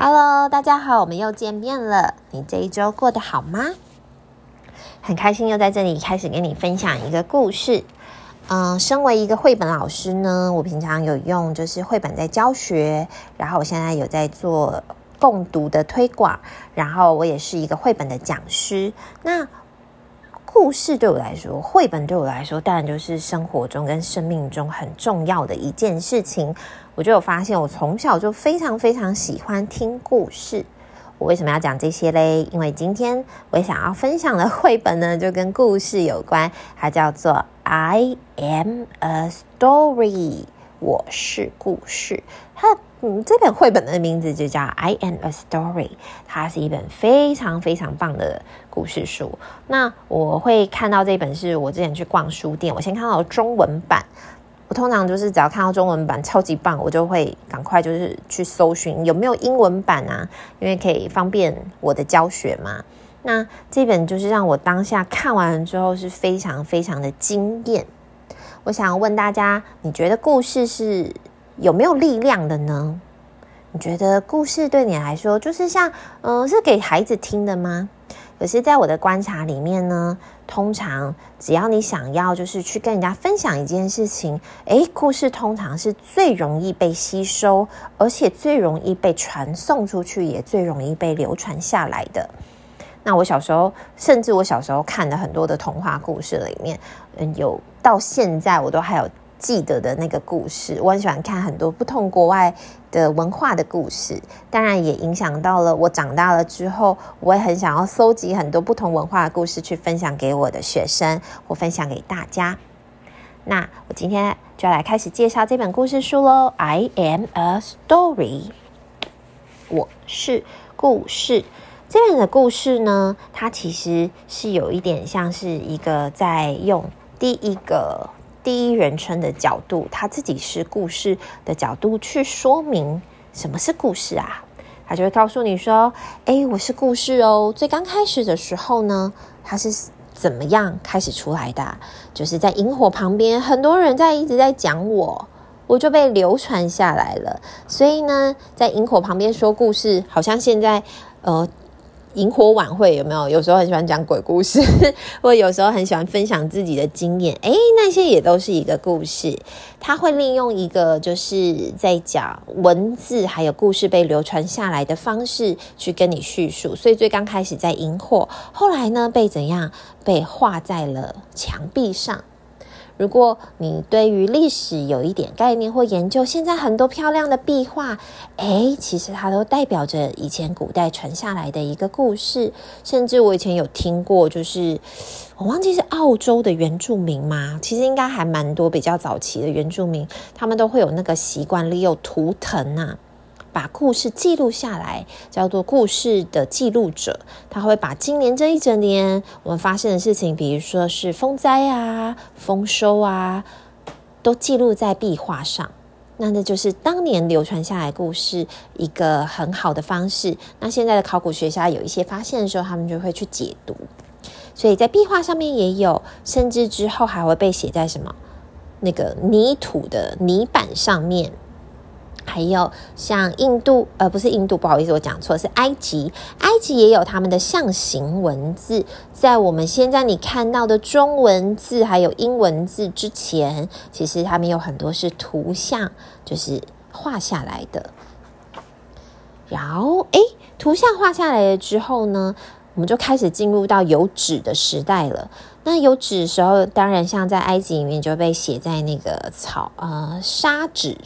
Hello，大家好，我们又见面了。你这一周过得好吗？很开心又在这里开始跟你分享一个故事。嗯、身为一个绘本老师呢，我平常有用就是绘本在教学，然后我现在有在做共读的推广，然后我也是一个绘本的讲师。那故事对我来说，绘本对我来说，当然就是生活中跟生命中很重要的一件事情。我就有发现，我从小就非常非常喜欢听故事。我为什么要讲这些嘞？因为今天我想要分享的绘本呢，就跟故事有关，它叫做《I Am a Story》，我是故事。它嗯，这本绘本的名字就叫《I Am a Story》，它是一本非常非常棒的故事书。那我会看到这本是我之前去逛书店，我先看到中文版。我通常就是只要看到中文版超级棒，我就会赶快就是去搜寻有没有英文版啊，因为可以方便我的教学嘛。那这本就是让我当下看完之后是非常非常的惊艳。我想问大家，你觉得故事是有没有力量的呢？你觉得故事对你来说就是像嗯、是给孩子听的吗？可是，在我的观察里面呢，通常只要你想要就是去跟人家分享一件事情，诶，故事通常是最容易被吸收，而且最容易被传送出去，也最容易被流传下来的。那我小时候，甚至我小时候看的很多的童话故事里面，嗯，有到现在我都还有。记得的那个故事，我很喜欢看很多不同国外的文化的故事，当然也影响到了我长大了之后，我也很想要搜集很多不同文化的故事去分享给我的学生，或分享给大家。那我今天就要来开始介绍这本故事书喽。I am a story，我是故事。这本的故事呢，它其实是有一点像是一个在用第一个。第一人称的角度，他自己是故事的角度去说明什么是故事啊？他就会告诉你说：“哎，我是故事哦。”最刚开始的时候呢，他是怎么样开始出来的？就是在萤火旁边，很多人在一直在讲我，我就被流传下来了。所以呢，在萤火旁边说故事，好像现在呃。萤火晚会有没有？有时候很喜欢讲鬼故事，或有时候很喜欢分享自己的经验。诶，那些也都是一个故事。他会利用一个就是在讲文字还有故事被流传下来的方式去跟你叙述。所以最刚开始在营火，后来呢被怎样？被画在了墙壁上。如果你对于历史有一点概念或研究，现在很多漂亮的壁画，诶，其实它都代表着以前古代传下来的一个故事。甚至我以前有听过，就是我忘记是澳洲的原住民吗？其实应该还蛮多比较早期的原住民，他们都会有那个习惯，利用图腾啊。把故事记录下来，叫做故事的记录者。他会把今年这一整年我们发生的事情，比如说是风灾啊、丰收啊，都记录在壁画上。那那就是当年流传下来故事一个很好的方式。那现在的考古学家有一些发现的时候，他们就会去解读。所以在壁画上面也有，甚至之后还会被写在什么那个泥土的泥板上面。还有像印度，呃，不是印度，不好意思，我讲错，是埃及。埃及也有他们的象形文字，在我们现在你看到的中文字还有英文字之前，其实他们有很多是图像，就是画下来的。然后，诶，图像画下来了之后呢，我们就开始进入到有纸的时代了。那有纸的时候，当然像在埃及里面就被写在那个草，呃，砂纸。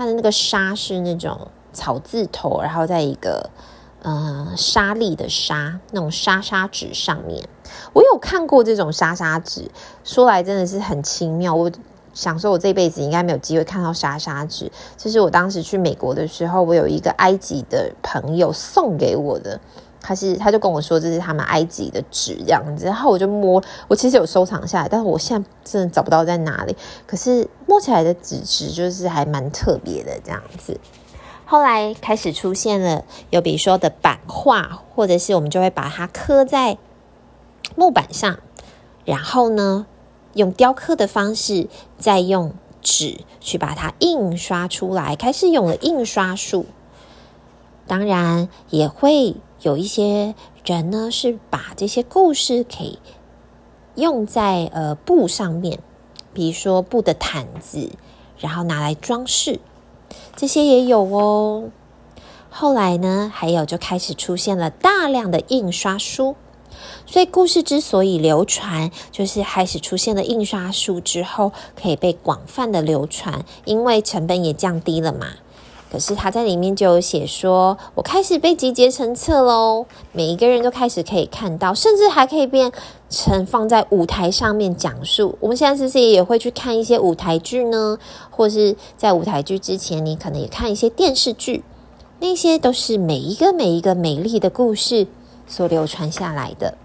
它的那个纱是那种草字头，然后在一个呃沙粒的沙那种沙沙纸上面，我有看过这种沙沙纸，说来真的是很奇妙。我想说，我这辈子应该没有机会看到沙沙纸。这是我当时去美国的时候，我有一个埃及的朋友送给我的。他是，他就跟我说这是他们埃及的纸这样子，然后我就摸，我其实有收藏下来，但是我现在真的找不到在哪里。可是摸起来的纸质就是还蛮特别的这样子。后来开始出现了有比如说的版画，或者是我们就会把它刻在木板上，然后呢用雕刻的方式，再用纸去把它印刷出来，开始用了印刷术。当然也会有一些人呢，是把这些故事给用在呃布上面，比如说布的毯子，然后拿来装饰，这些也有哦。后来呢，还有就开始出现了大量的印刷书。所以故事之所以流传，就是开始出现了印刷术之后，可以被广泛的流传，因为成本也降低了嘛。可是他在里面就有写说，我开始被集结成册喽，每一个人都开始可以看到，甚至还可以变成放在舞台上面讲述。我们现在是不是也会去看一些舞台剧呢？或是在舞台剧之前，你可能也看一些电视剧，那些都是每一个每一个美丽的故事所流传下来的。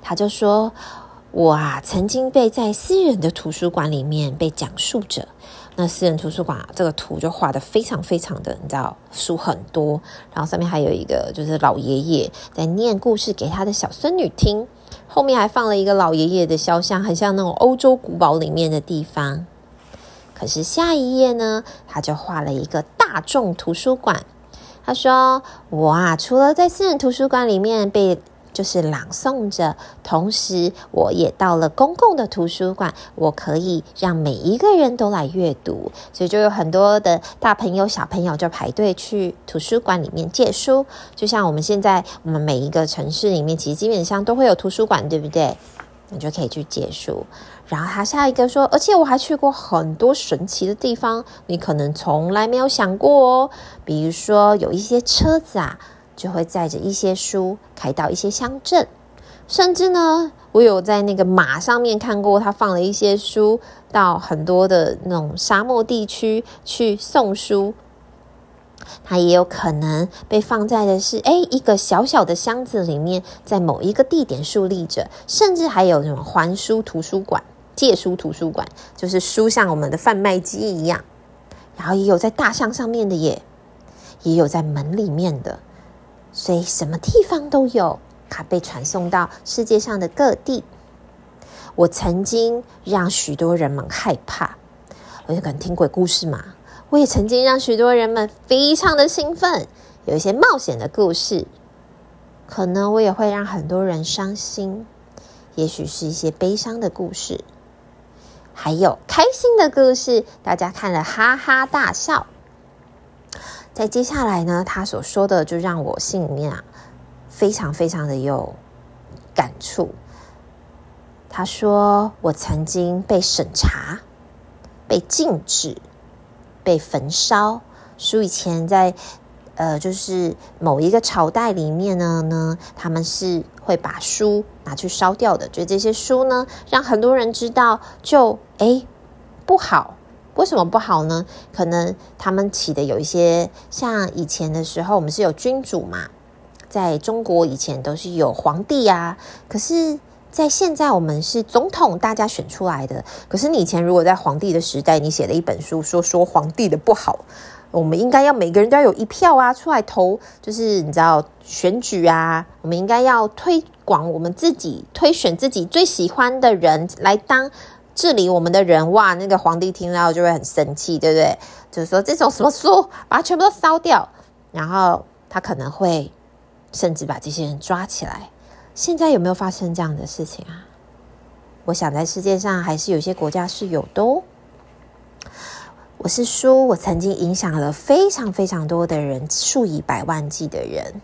他就说：“我啊，曾经被在私人的图书馆里面被讲述着。那私人图书馆，这个图就画得非常非常的，你知道，书很多，然后上面还有一个就是老爷爷在念故事给他的小孙女听。后面还放了一个老爷爷的肖像，很像那种欧洲古堡里面的地方。可是下一页呢，他就画了一个大众图书馆。他说：我啊，除了在私人图书馆里面被。”就是朗诵着，同时我也到了公共的图书馆，我可以让每一个人都来阅读，所以就有很多的大朋友、小朋友就排队去图书馆里面借书。就像我们现在，我们每一个城市里面，其实基本上都会有图书馆，对不对？你就可以去借书。然后他下一个说，而且我还去过很多神奇的地方，你可能从来没有想过哦，比如说有一些车子啊。就会载着一些书开到一些乡镇，甚至呢，我有在那个马上面看过，他放了一些书到很多的那种沙漠地区去送书。它也有可能被放在的是，哎，一个小小的箱子里面，在某一个地点树立着，甚至还有什么还书图书馆、借书图书馆，就是书像我们的贩卖机一样。然后也有在大象上面的耶，也有在门里面的。所以什么地方都有，它被传送到世界上的各地。我曾经让许多人们害怕，我就可能听鬼故事嘛。我也曾经让许多人们非常的兴奋，有一些冒险的故事。可能我也会让很多人伤心，也许是一些悲伤的故事，还有开心的故事，大家看了哈哈大笑。在接下来呢，他所说的就让我心里面啊非常非常的有感触。他说：“我曾经被审查、被禁止、被焚烧。书以前在呃，就是某一个朝代里面呢，呢他们是会把书拿去烧掉的。就这些书呢，让很多人知道就，就诶不好。”为什么不好呢？可能他们起的有一些，像以前的时候，我们是有君主嘛，在中国以前都是有皇帝啊。可是，在现在我们是总统，大家选出来的。可是你以前如果在皇帝的时代，你写了一本书，说说皇帝的不好，我们应该要每个人都要有一票啊，出来投，就是你知道选举啊，我们应该要推广我们自己，推选自己最喜欢的人来当。治理我们的人，哇，那个皇帝听到就会很生气，对不对？就是说这种什么书，把它全部都烧掉，然后他可能会甚至把这些人抓起来。现在有没有发生这样的事情啊？我想在世界上还是有些国家是有的哦。我是说，我曾经影响了非常非常多的人，数以百万计的人。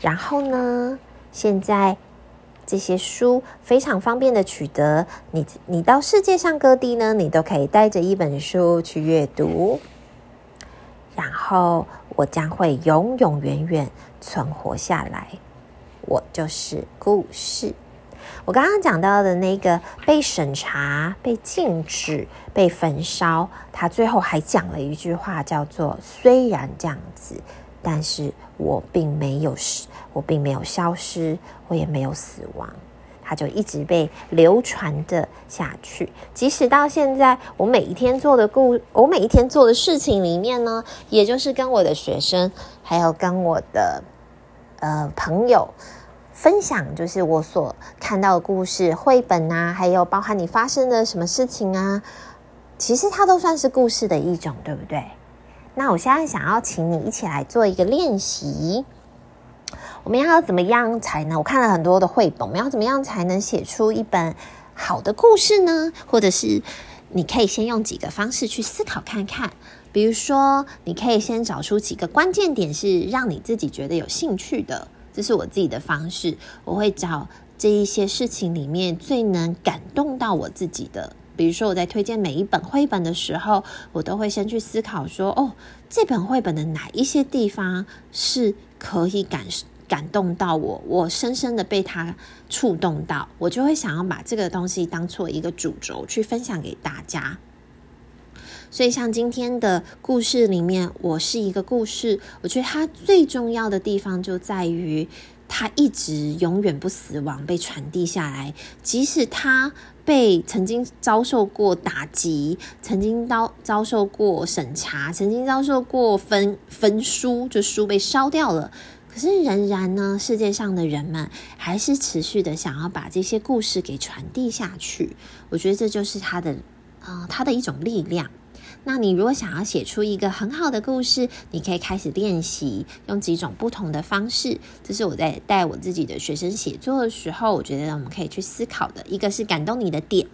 然后呢，现在。这些书非常方便的取得，你你到世界上各地呢，你都可以带着一本书去阅读，然后我将会永永远远存活下来。我就是故事。我刚刚讲到的那个被审查、被禁止、被焚烧，他最后还讲了一句话，叫做“虽然这样子”。但是我并没有失，我并没有消失，我也没有死亡，它就一直被流传的下去。即使到现在，我每一天做的故，我每一天做的事情里面呢，也就是跟我的学生，还有跟我的呃朋友分享，就是我所看到的故事绘本啊，还有包含你发生的什么事情啊，其实它都算是故事的一种，对不对？那我现在想要请你一起来做一个练习。我们要怎么样才能？我看了很多的绘本，我们要怎么样才能写出一本好的故事呢？或者是你可以先用几个方式去思考看看。比如说，你可以先找出几个关键点是让你自己觉得有兴趣的，这是我自己的方式。我会找这一些事情里面最能感动到我自己的。比如说，我在推荐每一本绘本的时候，我都会先去思考说：哦，这本绘本的哪一些地方是可以感感动到我，我深深的被它触动到，我就会想要把这个东西当做一个主轴去分享给大家。所以，像今天的故事里面，我是一个故事。我觉得它最重要的地方就在于，它一直永远不死亡，被传递下来。即使它被曾经遭受过打击，曾经遭遭受过审查，曾经遭受过焚焚书，就书被烧掉了。可是，仍然呢，世界上的人们还是持续的想要把这些故事给传递下去。我觉得这就是它的，呃，它的一种力量。那你如果想要写出一个很好的故事，你可以开始练习用几种不同的方式。这是我在带我自己的学生写作的时候，我觉得我们可以去思考的。一个是感动你的点，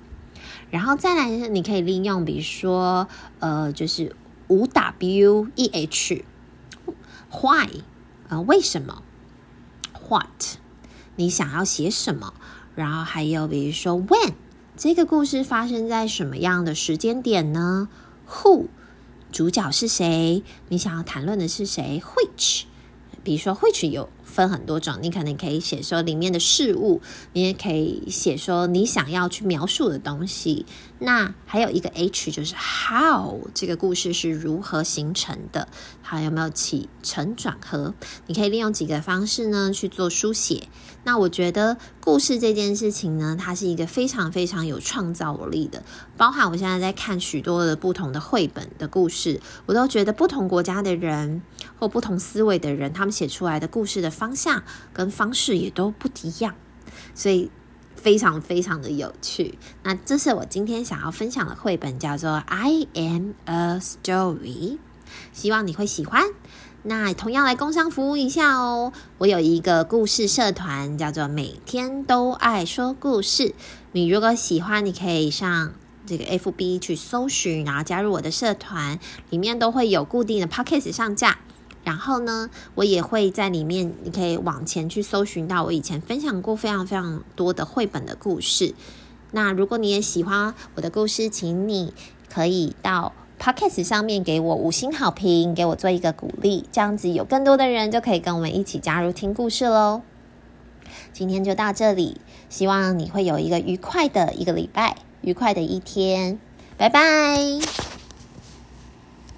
然后再来呢，你可以利用，比如说，呃，就是五 W E H，Why，呃，为什么？What，你想要写什么？然后还有比如说 When，这个故事发生在什么样的时间点呢？Who，主角是谁？你想要谈论的是谁？Which，比如说 Which 有分很多种，你可能可以写说里面的事物，你也可以写说你想要去描述的东西。那还有一个 H，就是 How 这个故事是如何形成的？它有没有起承转合？你可以利用几个方式呢去做书写。那我觉得故事这件事情呢，它是一个非常非常有创造力的。包含我现在在看许多的不同的绘本的故事，我都觉得不同国家的人或不同思维的人，他们写出来的故事的方方向跟方式也都不一样，所以非常非常的有趣。那这是我今天想要分享的绘本，叫做《I Am a Story》，希望你会喜欢。那同样来工商服务一下哦，我有一个故事社团，叫做每天都爱说故事。你如果喜欢，你可以上这个 FB 去搜寻，然后加入我的社团，里面都会有固定的 Podcast 上架。然后呢，我也会在里面，你可以往前去搜寻到我以前分享过非常非常多的绘本的故事。那如果你也喜欢我的故事，请你可以到。Podcast 上面给我五星好评，给我做一个鼓励，这样子有更多的人就可以跟我们一起加入听故事喽。今天就到这里，希望你会有一个愉快的一个礼拜，愉快的一天，拜拜。